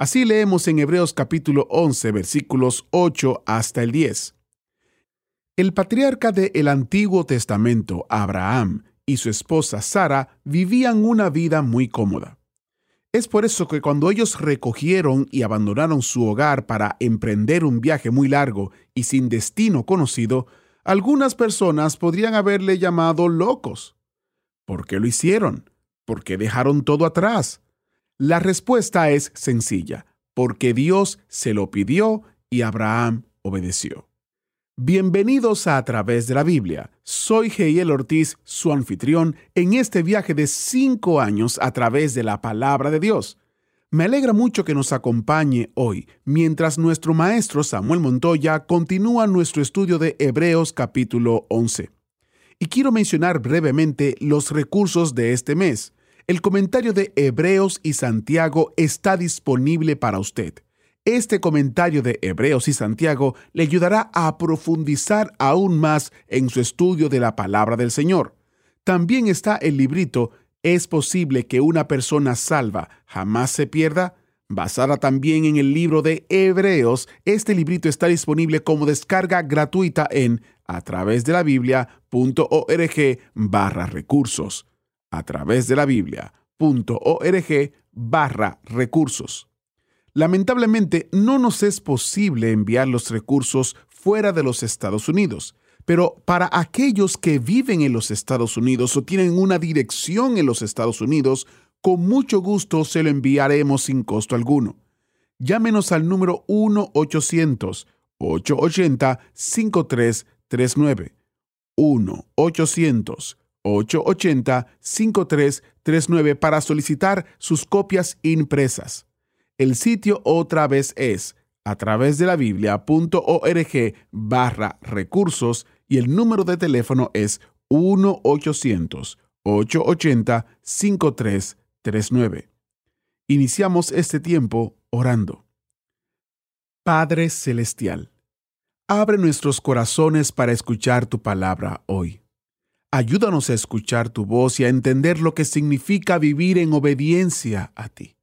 Así leemos en Hebreos capítulo 11 versículos 8 hasta el 10. El patriarca del Antiguo Testamento, Abraham, y su esposa Sara vivían una vida muy cómoda. Es por eso que cuando ellos recogieron y abandonaron su hogar para emprender un viaje muy largo y sin destino conocido, algunas personas podrían haberle llamado locos. ¿Por qué lo hicieron? ¿Por qué dejaron todo atrás? La respuesta es sencilla, porque Dios se lo pidió y Abraham obedeció. Bienvenidos a A través de la Biblia. Soy Geiel Ortiz, su anfitrión, en este viaje de cinco años a través de la palabra de Dios. Me alegra mucho que nos acompañe hoy, mientras nuestro maestro Samuel Montoya continúa nuestro estudio de Hebreos capítulo 11. Y quiero mencionar brevemente los recursos de este mes. El comentario de Hebreos y Santiago está disponible para usted. Este comentario de Hebreos y Santiago le ayudará a profundizar aún más en su estudio de la palabra del Señor. También está el librito ¿Es posible que una persona salva jamás se pierda? Basada también en el libro de Hebreos, este librito está disponible como descarga gratuita en a través de la biblia.org barra recursos. A través de la biblia.org barra recursos. Lamentablemente, no nos es posible enviar los recursos fuera de los Estados Unidos, pero para aquellos que viven en los Estados Unidos o tienen una dirección en los Estados Unidos, con mucho gusto se lo enviaremos sin costo alguno. Llámenos al número 1-800-880-5339. 1-800-880-5339 para solicitar sus copias impresas. El sitio otra vez es a través de la biblia.org barra recursos y el número de teléfono es 1-800-880-5339. Iniciamos este tiempo orando. Padre Celestial, abre nuestros corazones para escuchar tu palabra hoy. Ayúdanos a escuchar tu voz y a entender lo que significa vivir en obediencia a ti.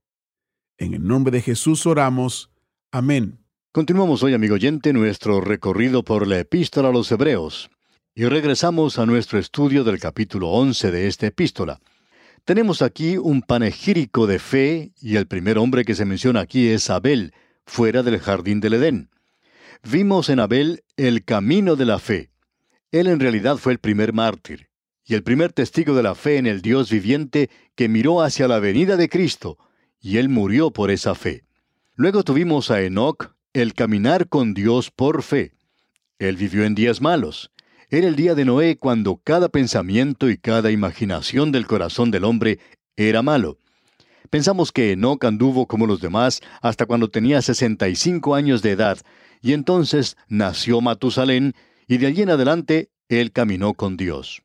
En el nombre de Jesús oramos. Amén. Continuamos hoy, amigo oyente, nuestro recorrido por la epístola a los Hebreos. Y regresamos a nuestro estudio del capítulo 11 de esta epístola. Tenemos aquí un panegírico de fe, y el primer hombre que se menciona aquí es Abel, fuera del jardín del Edén. Vimos en Abel el camino de la fe. Él en realidad fue el primer mártir, y el primer testigo de la fe en el Dios viviente que miró hacia la venida de Cristo, y él murió por esa fe. Luego tuvimos a Enoch, el caminar con Dios por fe. Él vivió en días malos. Era el día de Noé cuando cada pensamiento y cada imaginación del corazón del hombre era malo. Pensamos que Enoch anduvo como los demás hasta cuando tenía 65 años de edad, y entonces nació Matusalén, y de allí en adelante él caminó con Dios.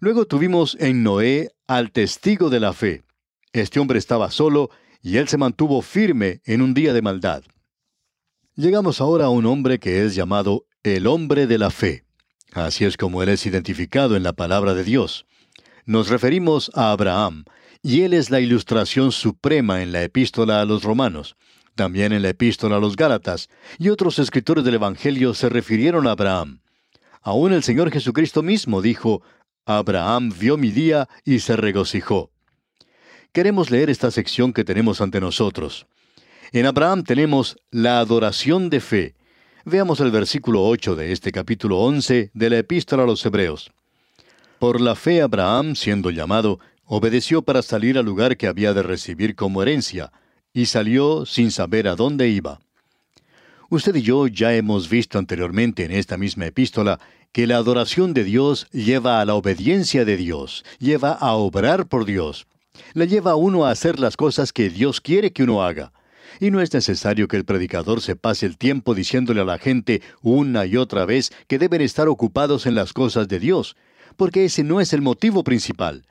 Luego tuvimos en Noé al testigo de la fe. Este hombre estaba solo y él se mantuvo firme en un día de maldad. Llegamos ahora a un hombre que es llamado el hombre de la fe. Así es como él es identificado en la palabra de Dios. Nos referimos a Abraham, y él es la ilustración suprema en la epístola a los romanos, también en la epístola a los Gálatas, y otros escritores del Evangelio se refirieron a Abraham. Aún el Señor Jesucristo mismo dijo, Abraham vio mi día y se regocijó queremos leer esta sección que tenemos ante nosotros. En Abraham tenemos la adoración de fe, Veamos el versículo 8 de este capítulo 11 de la epístola a los Hebreos. Por la fe Abraham, siendo llamado, obedeció para salir al lugar que había de recibir como herencia, y salió sin saber a dónde iba. Usted y yo ya hemos visto anteriormente en esta misma epístola que la adoración de Dios lleva a la obediencia de Dios, lleva a obrar por Dios, le lleva a uno a hacer las cosas que Dios quiere que uno haga. Y no es necesario que el predicador se pase el tiempo diciéndole a la gente una y otra vez que deben estar ocupados en las cosas de Dios, porque ese no es el motivo principal.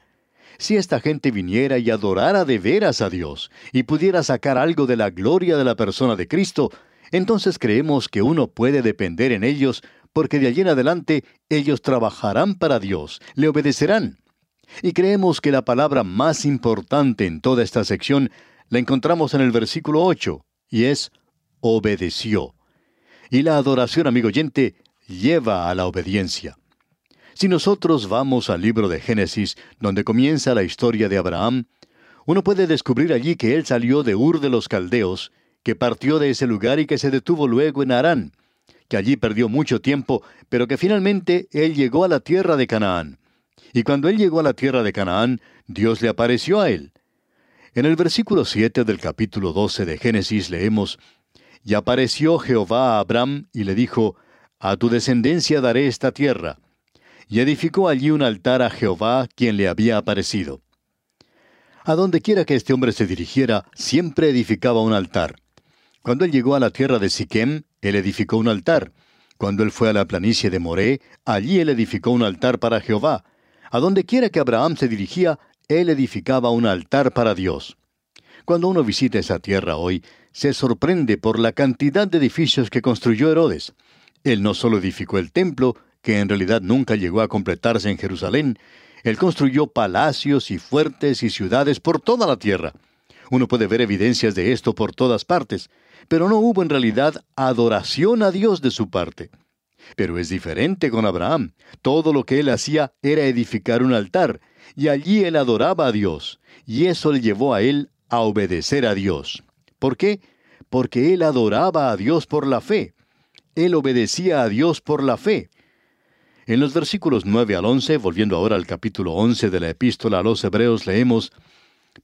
Si esta gente viniera y adorara de veras a Dios, y pudiera sacar algo de la gloria de la persona de Cristo, entonces creemos que uno puede depender en ellos, porque de allí en adelante ellos trabajarán para Dios, le obedecerán. Y creemos que la palabra más importante en toda esta sección la encontramos en el versículo 8, y es obedeció. Y la adoración, amigo oyente, lleva a la obediencia. Si nosotros vamos al libro de Génesis, donde comienza la historia de Abraham, uno puede descubrir allí que él salió de Ur de los Caldeos, que partió de ese lugar y que se detuvo luego en Harán, que allí perdió mucho tiempo, pero que finalmente él llegó a la tierra de Canaán. Y cuando él llegó a la tierra de Canaán, Dios le apareció a él. En el versículo 7 del capítulo 12 de Génesis leemos, Y apareció Jehová a Abraham y le dijo, A tu descendencia daré esta tierra. Y edificó allí un altar a Jehová, quien le había aparecido. A donde quiera que este hombre se dirigiera, siempre edificaba un altar. Cuando él llegó a la tierra de Siquem, él edificó un altar. Cuando él fue a la planicie de Moré, allí él edificó un altar para Jehová. A donde quiera que Abraham se dirigía, él edificaba un altar para Dios. Cuando uno visita esa tierra hoy, se sorprende por la cantidad de edificios que construyó Herodes. Él no solo edificó el templo, que en realidad nunca llegó a completarse en Jerusalén, él construyó palacios y fuertes y ciudades por toda la tierra. Uno puede ver evidencias de esto por todas partes, pero no hubo en realidad adoración a Dios de su parte. Pero es diferente con Abraham. Todo lo que él hacía era edificar un altar, y allí él adoraba a Dios, y eso le llevó a él a obedecer a Dios. ¿Por qué? Porque él adoraba a Dios por la fe. Él obedecía a Dios por la fe. En los versículos 9 al 11, volviendo ahora al capítulo 11 de la epístola a los Hebreos, leemos,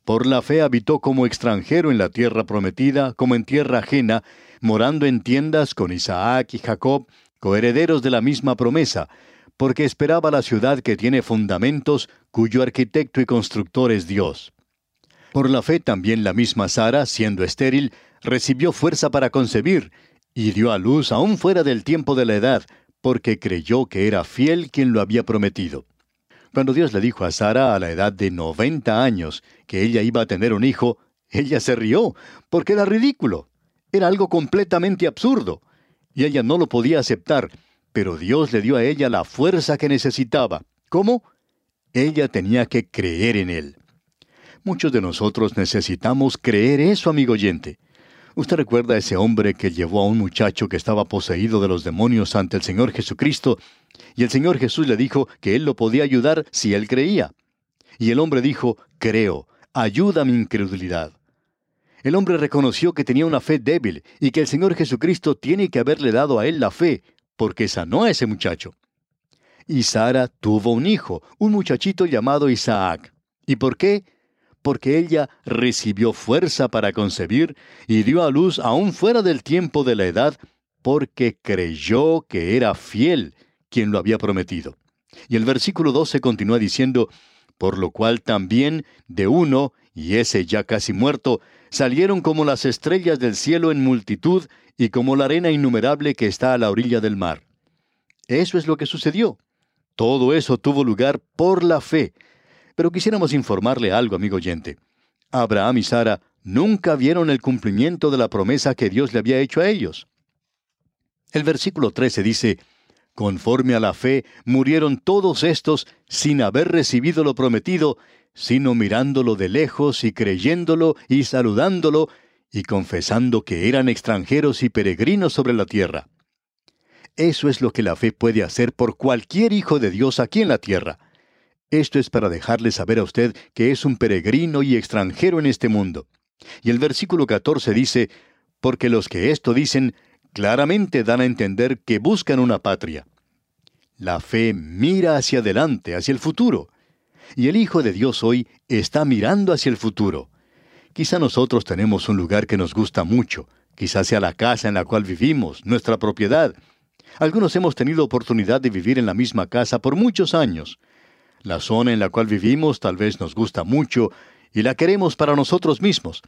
Por la fe habitó como extranjero en la tierra prometida, como en tierra ajena, morando en tiendas con Isaac y Jacob, coherederos de la misma promesa, porque esperaba la ciudad que tiene fundamentos, cuyo arquitecto y constructor es Dios. Por la fe también la misma Sara, siendo estéril, recibió fuerza para concebir, y dio a luz aún fuera del tiempo de la edad, porque creyó que era fiel quien lo había prometido. Cuando Dios le dijo a Sara a la edad de noventa años que ella iba a tener un hijo, ella se rió, porque era ridículo. Era algo completamente absurdo. Y ella no lo podía aceptar, pero Dios le dio a ella la fuerza que necesitaba. ¿Cómo? Ella tenía que creer en Él. Muchos de nosotros necesitamos creer eso, amigo oyente. Usted recuerda a ese hombre que llevó a un muchacho que estaba poseído de los demonios ante el Señor Jesucristo, y el Señor Jesús le dijo que Él lo podía ayudar si Él creía. Y el hombre dijo, creo, ayuda mi incredulidad. El hombre reconoció que tenía una fe débil y que el Señor Jesucristo tiene que haberle dado a él la fe porque sanó a ese muchacho. Y Sara tuvo un hijo, un muchachito llamado Isaac. ¿Y por qué? Porque ella recibió fuerza para concebir y dio a luz aún fuera del tiempo de la edad, porque creyó que era fiel quien lo había prometido. Y el versículo 12 continúa diciendo, por lo cual también de uno, y ese ya casi muerto, salieron como las estrellas del cielo en multitud y como la arena innumerable que está a la orilla del mar. Eso es lo que sucedió. Todo eso tuvo lugar por la fe. Pero quisiéramos informarle algo, amigo oyente. Abraham y Sara nunca vieron el cumplimiento de la promesa que Dios le había hecho a ellos. El versículo 13 dice, Conforme a la fe, murieron todos estos sin haber recibido lo prometido, sino mirándolo de lejos y creyéndolo y saludándolo y confesando que eran extranjeros y peregrinos sobre la tierra. Eso es lo que la fe puede hacer por cualquier hijo de Dios aquí en la tierra. Esto es para dejarle saber a usted que es un peregrino y extranjero en este mundo. Y el versículo 14 dice, porque los que esto dicen, claramente dan a entender que buscan una patria. La fe mira hacia adelante, hacia el futuro. Y el Hijo de Dios hoy está mirando hacia el futuro. Quizá nosotros tenemos un lugar que nos gusta mucho, quizá sea la casa en la cual vivimos, nuestra propiedad. Algunos hemos tenido oportunidad de vivir en la misma casa por muchos años. La zona en la cual vivimos tal vez nos gusta mucho y la queremos para nosotros mismos.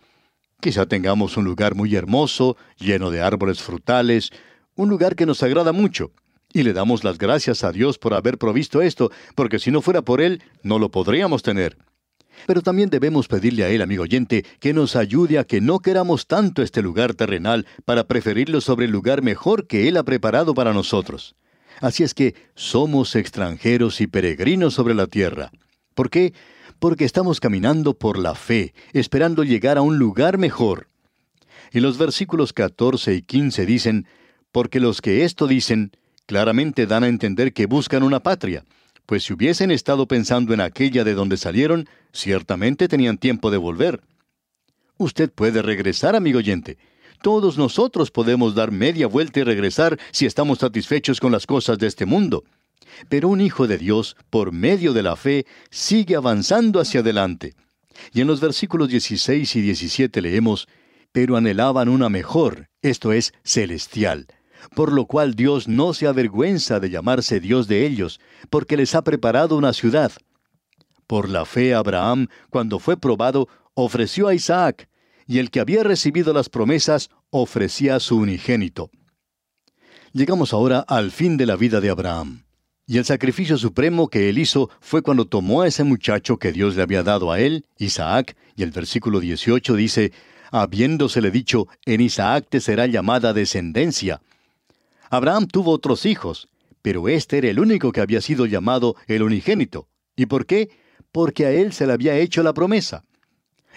Quizá tengamos un lugar muy hermoso, lleno de árboles frutales, un lugar que nos agrada mucho. Y le damos las gracias a Dios por haber provisto esto, porque si no fuera por Él, no lo podríamos tener. Pero también debemos pedirle a Él, amigo oyente, que nos ayude a que no queramos tanto este lugar terrenal para preferirlo sobre el lugar mejor que Él ha preparado para nosotros. Así es que somos extranjeros y peregrinos sobre la tierra. ¿Por qué? Porque estamos caminando por la fe, esperando llegar a un lugar mejor. Y los versículos 14 y 15 dicen, porque los que esto dicen, claramente dan a entender que buscan una patria, pues si hubiesen estado pensando en aquella de donde salieron, ciertamente tenían tiempo de volver. Usted puede regresar, amigo oyente. Todos nosotros podemos dar media vuelta y regresar si estamos satisfechos con las cosas de este mundo. Pero un hijo de Dios, por medio de la fe, sigue avanzando hacia adelante. Y en los versículos 16 y 17 leemos, pero anhelaban una mejor, esto es, celestial por lo cual Dios no se avergüenza de llamarse Dios de ellos, porque les ha preparado una ciudad. Por la fe Abraham, cuando fue probado, ofreció a Isaac, y el que había recibido las promesas ofrecía su unigénito. Llegamos ahora al fin de la vida de Abraham. Y el sacrificio supremo que él hizo fue cuando tomó a ese muchacho que Dios le había dado a él, Isaac, y el versículo 18 dice, habiéndosele dicho, en Isaac te será llamada descendencia, Abraham tuvo otros hijos, pero este era el único que había sido llamado el unigénito. ¿Y por qué? Porque a él se le había hecho la promesa.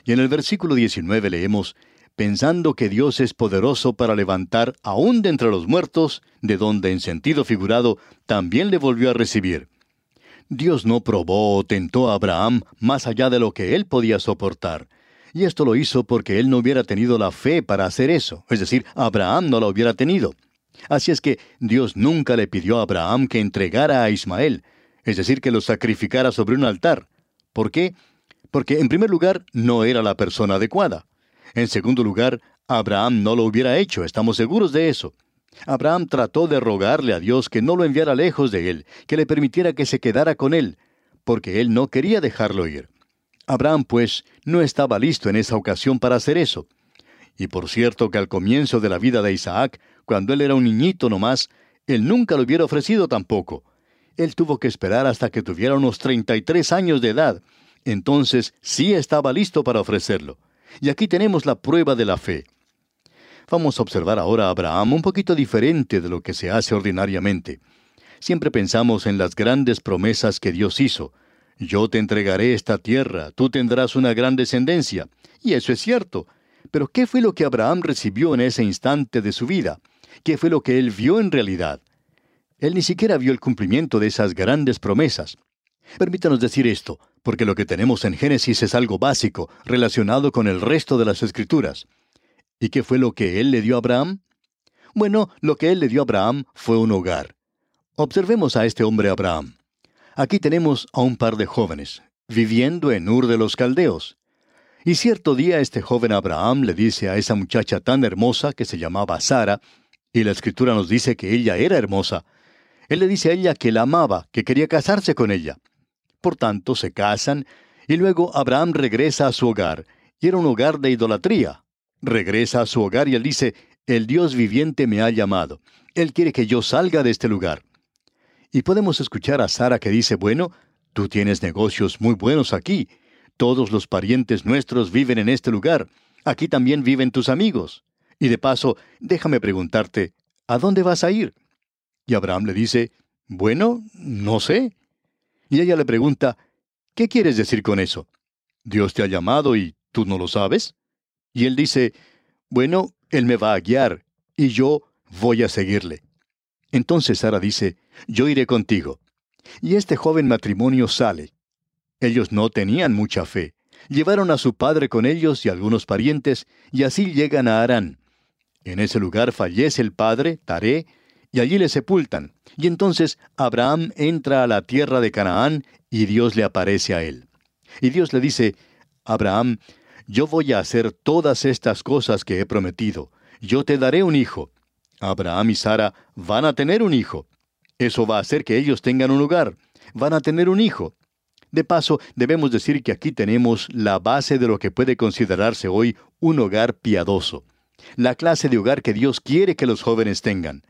Y en el versículo 19 leemos, pensando que Dios es poderoso para levantar aún de entre los muertos, de donde en sentido figurado también le volvió a recibir. Dios no probó o tentó a Abraham más allá de lo que él podía soportar. Y esto lo hizo porque él no hubiera tenido la fe para hacer eso, es decir, Abraham no la hubiera tenido. Así es que Dios nunca le pidió a Abraham que entregara a Ismael, es decir, que lo sacrificara sobre un altar. ¿Por qué? Porque en primer lugar no era la persona adecuada. En segundo lugar, Abraham no lo hubiera hecho, estamos seguros de eso. Abraham trató de rogarle a Dios que no lo enviara lejos de él, que le permitiera que se quedara con él, porque él no quería dejarlo ir. Abraham, pues, no estaba listo en esa ocasión para hacer eso. Y por cierto que al comienzo de la vida de Isaac, cuando él era un niñito nomás, él nunca lo hubiera ofrecido tampoco. Él tuvo que esperar hasta que tuviera unos 33 años de edad. Entonces sí estaba listo para ofrecerlo. Y aquí tenemos la prueba de la fe. Vamos a observar ahora a Abraham un poquito diferente de lo que se hace ordinariamente. Siempre pensamos en las grandes promesas que Dios hizo. Yo te entregaré esta tierra, tú tendrás una gran descendencia. Y eso es cierto. Pero ¿qué fue lo que Abraham recibió en ese instante de su vida? ¿Qué fue lo que él vio en realidad? Él ni siquiera vio el cumplimiento de esas grandes promesas. Permítanos decir esto, porque lo que tenemos en Génesis es algo básico, relacionado con el resto de las escrituras. ¿Y qué fue lo que él le dio a Abraham? Bueno, lo que él le dio a Abraham fue un hogar. Observemos a este hombre Abraham. Aquí tenemos a un par de jóvenes, viviendo en Ur de los Caldeos. Y cierto día este joven Abraham le dice a esa muchacha tan hermosa que se llamaba Sara, y la escritura nos dice que ella era hermosa, él le dice a ella que la amaba, que quería casarse con ella. Por tanto, se casan, y luego Abraham regresa a su hogar, y era un hogar de idolatría. Regresa a su hogar y él dice, el Dios viviente me ha llamado, él quiere que yo salga de este lugar. Y podemos escuchar a Sara que dice, bueno, tú tienes negocios muy buenos aquí, todos los parientes nuestros viven en este lugar. Aquí también viven tus amigos. Y de paso, déjame preguntarte, ¿a dónde vas a ir? Y Abraham le dice, Bueno, no sé. Y ella le pregunta, ¿qué quieres decir con eso? ¿Dios te ha llamado y tú no lo sabes? Y él dice, Bueno, Él me va a guiar, y yo voy a seguirle. Entonces Sara dice, Yo iré contigo. Y este joven matrimonio sale. Ellos no tenían mucha fe. Llevaron a su padre con ellos y algunos parientes, y así llegan a Harán. En ese lugar fallece el padre, Taré, y allí le sepultan. Y entonces Abraham entra a la tierra de Canaán y Dios le aparece a él. Y Dios le dice, Abraham, yo voy a hacer todas estas cosas que he prometido. Yo te daré un hijo. Abraham y Sara van a tener un hijo. Eso va a hacer que ellos tengan un hogar. Van a tener un hijo. De paso, debemos decir que aquí tenemos la base de lo que puede considerarse hoy un hogar piadoso. La clase de hogar que Dios quiere que los jóvenes tengan.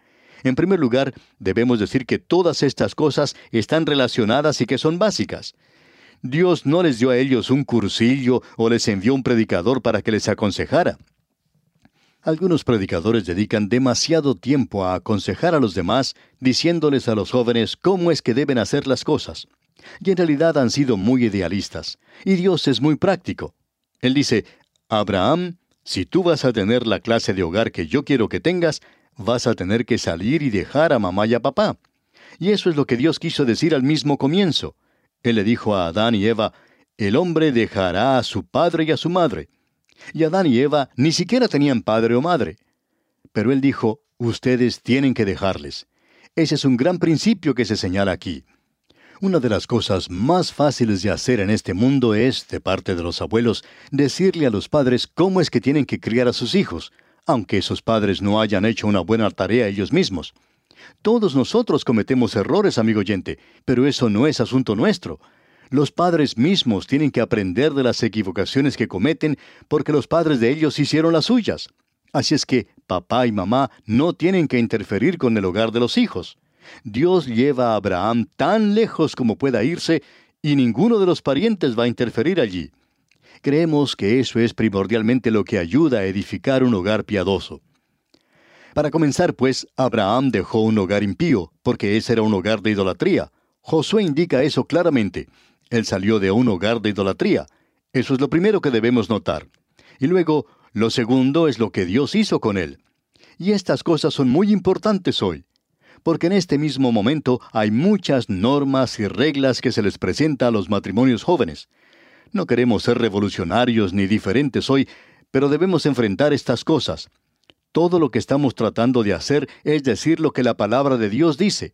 En primer lugar, debemos decir que todas estas cosas están relacionadas y que son básicas. Dios no les dio a ellos un cursillo o les envió un predicador para que les aconsejara. Algunos predicadores dedican demasiado tiempo a aconsejar a los demás, diciéndoles a los jóvenes cómo es que deben hacer las cosas. Y en realidad han sido muy idealistas. Y Dios es muy práctico. Él dice, Abraham, si tú vas a tener la clase de hogar que yo quiero que tengas, vas a tener que salir y dejar a mamá y a papá. Y eso es lo que Dios quiso decir al mismo comienzo. Él le dijo a Adán y Eva, el hombre dejará a su padre y a su madre. Y Adán y Eva ni siquiera tenían padre o madre. Pero él dijo, ustedes tienen que dejarles. Ese es un gran principio que se señala aquí. Una de las cosas más fáciles de hacer en este mundo es, de parte de los abuelos, decirle a los padres cómo es que tienen que criar a sus hijos, aunque esos padres no hayan hecho una buena tarea ellos mismos. Todos nosotros cometemos errores, amigo oyente, pero eso no es asunto nuestro. Los padres mismos tienen que aprender de las equivocaciones que cometen porque los padres de ellos hicieron las suyas. Así es que papá y mamá no tienen que interferir con el hogar de los hijos. Dios lleva a Abraham tan lejos como pueda irse y ninguno de los parientes va a interferir allí. Creemos que eso es primordialmente lo que ayuda a edificar un hogar piadoso. Para comenzar, pues, Abraham dejó un hogar impío, porque ese era un hogar de idolatría. Josué indica eso claramente. Él salió de un hogar de idolatría. Eso es lo primero que debemos notar. Y luego, lo segundo es lo que Dios hizo con él. Y estas cosas son muy importantes hoy, porque en este mismo momento hay muchas normas y reglas que se les presenta a los matrimonios jóvenes. No queremos ser revolucionarios ni diferentes hoy, pero debemos enfrentar estas cosas. Todo lo que estamos tratando de hacer es decir lo que la palabra de Dios dice.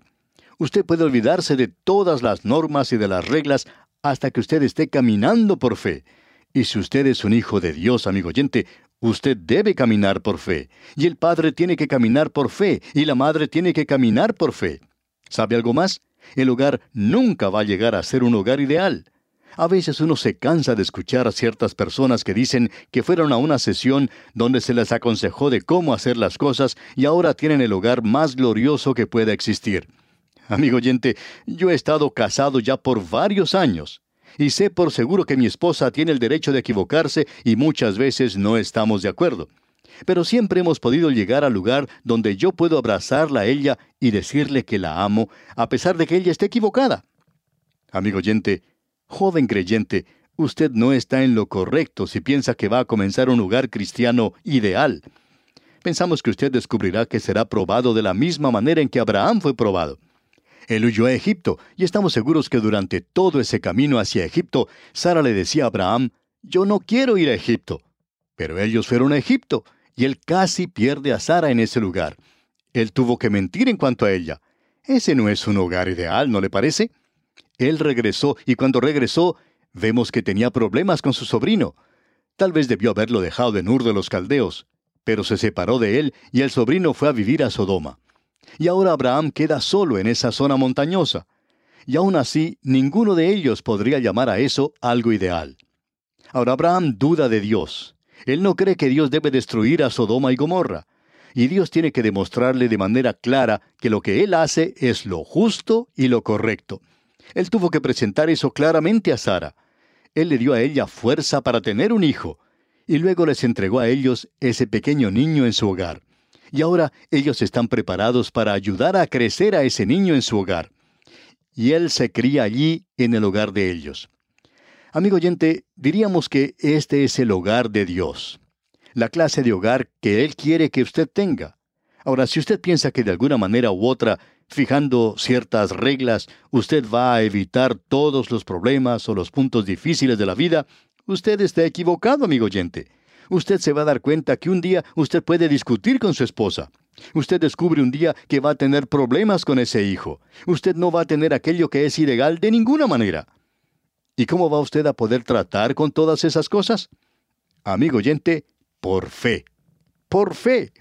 Usted puede olvidarse de todas las normas y de las reglas hasta que usted esté caminando por fe. Y si usted es un hijo de Dios, amigo oyente, usted debe caminar por fe. Y el padre tiene que caminar por fe, y la madre tiene que caminar por fe. ¿Sabe algo más? El hogar nunca va a llegar a ser un hogar ideal. A veces uno se cansa de escuchar a ciertas personas que dicen que fueron a una sesión donde se les aconsejó de cómo hacer las cosas y ahora tienen el hogar más glorioso que pueda existir. Amigo oyente, yo he estado casado ya por varios años y sé por seguro que mi esposa tiene el derecho de equivocarse y muchas veces no estamos de acuerdo. Pero siempre hemos podido llegar al lugar donde yo puedo abrazarla a ella y decirle que la amo, a pesar de que ella esté equivocada. Amigo oyente, Joven creyente, usted no está en lo correcto si piensa que va a comenzar un lugar cristiano ideal. Pensamos que usted descubrirá que será probado de la misma manera en que Abraham fue probado. Él huyó a Egipto, y estamos seguros que durante todo ese camino hacia Egipto, Sara le decía a Abraham, Yo no quiero ir a Egipto. Pero ellos fueron a Egipto, y él casi pierde a Sara en ese lugar. Él tuvo que mentir en cuanto a ella. Ese no es un hogar ideal, ¿no le parece? Él regresó y cuando regresó vemos que tenía problemas con su sobrino. Tal vez debió haberlo dejado en Ur de los Caldeos, pero se separó de él y el sobrino fue a vivir a Sodoma. Y ahora Abraham queda solo en esa zona montañosa. Y aún así, ninguno de ellos podría llamar a eso algo ideal. Ahora Abraham duda de Dios. Él no cree que Dios debe destruir a Sodoma y Gomorra. Y Dios tiene que demostrarle de manera clara que lo que él hace es lo justo y lo correcto. Él tuvo que presentar eso claramente a Sara. Él le dio a ella fuerza para tener un hijo, y luego les entregó a ellos ese pequeño niño en su hogar. Y ahora ellos están preparados para ayudar a crecer a ese niño en su hogar. Y él se cría allí en el hogar de ellos. Amigo oyente, diríamos que este es el hogar de Dios, la clase de hogar que Él quiere que usted tenga. Ahora, si usted piensa que de alguna manera u otra fijando ciertas reglas, usted va a evitar todos los problemas o los puntos difíciles de la vida, usted está equivocado, amigo oyente. Usted se va a dar cuenta que un día usted puede discutir con su esposa. Usted descubre un día que va a tener problemas con ese hijo. Usted no va a tener aquello que es ilegal de ninguna manera. ¿Y cómo va usted a poder tratar con todas esas cosas? Amigo oyente, por fe. Por fe.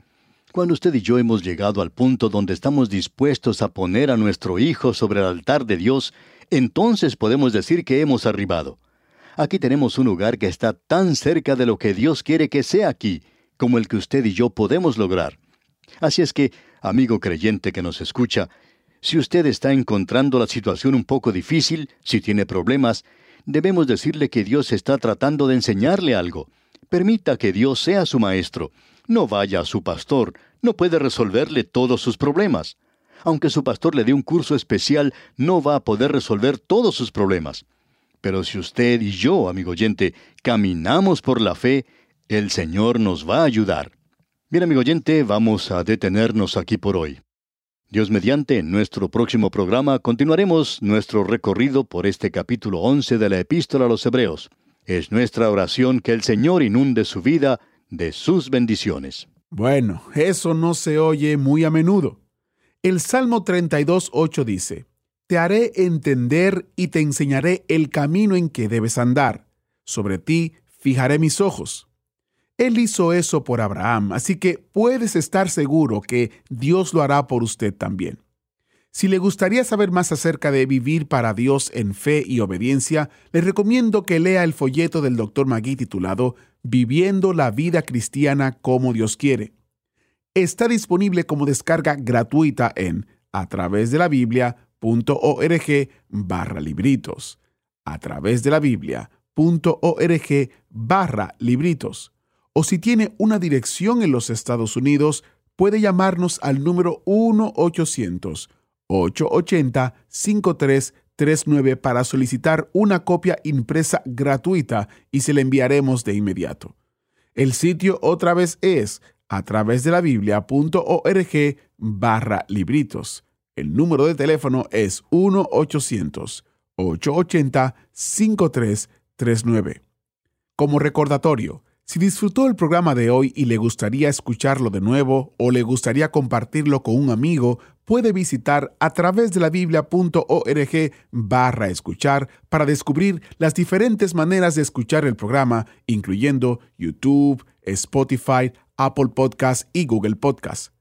Cuando usted y yo hemos llegado al punto donde estamos dispuestos a poner a nuestro Hijo sobre el altar de Dios, entonces podemos decir que hemos arribado. Aquí tenemos un lugar que está tan cerca de lo que Dios quiere que sea aquí, como el que usted y yo podemos lograr. Así es que, amigo creyente que nos escucha, si usted está encontrando la situación un poco difícil, si tiene problemas, debemos decirle que Dios está tratando de enseñarle algo. Permita que Dios sea su maestro. No vaya a su pastor, no puede resolverle todos sus problemas. Aunque su pastor le dé un curso especial, no va a poder resolver todos sus problemas. Pero si usted y yo, amigo oyente, caminamos por la fe, el Señor nos va a ayudar. Bien, amigo oyente, vamos a detenernos aquí por hoy. Dios mediante, en nuestro próximo programa continuaremos nuestro recorrido por este capítulo 11 de la epístola a los Hebreos. Es nuestra oración que el Señor inunde su vida de sus bendiciones. Bueno, eso no se oye muy a menudo. El Salmo 32.8 dice, Te haré entender y te enseñaré el camino en que debes andar. Sobre ti fijaré mis ojos. Él hizo eso por Abraham, así que puedes estar seguro que Dios lo hará por usted también. Si le gustaría saber más acerca de vivir para Dios en fe y obediencia, le recomiendo que lea el folleto del Dr. Magui titulado Viviendo la vida cristiana como Dios quiere. Está disponible como descarga gratuita en a través de la Biblia.org barra libritos. A través de la Biblia.org barra libritos o si tiene una dirección en los Estados Unidos, puede llamarnos al número 1-800-880-5339 para solicitar una copia impresa gratuita y se la enviaremos de inmediato. El sitio otra vez es a través de la biblia.org barra libritos. El número de teléfono es 1-800-880-5339. Como recordatorio, si disfrutó el programa de hoy y le gustaría escucharlo de nuevo o le gustaría compartirlo con un amigo, puede visitar a través de la biblia.org barra escuchar para descubrir las diferentes maneras de escuchar el programa, incluyendo YouTube, Spotify, Apple Podcast y Google Podcast.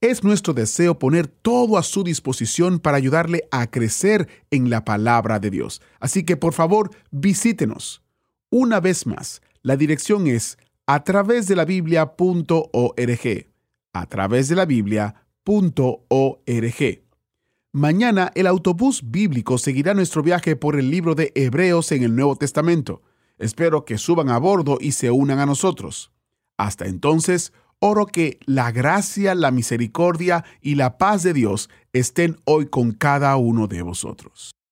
Es nuestro deseo poner todo a su disposición para ayudarle a crecer en la palabra de Dios. Así que por favor, visítenos. Una vez más, la dirección es a través de la biblia.org. A través de la biblia.org. Mañana el autobús bíblico seguirá nuestro viaje por el libro de Hebreos en el Nuevo Testamento. Espero que suban a bordo y se unan a nosotros. Hasta entonces, oro que la gracia, la misericordia y la paz de Dios estén hoy con cada uno de vosotros.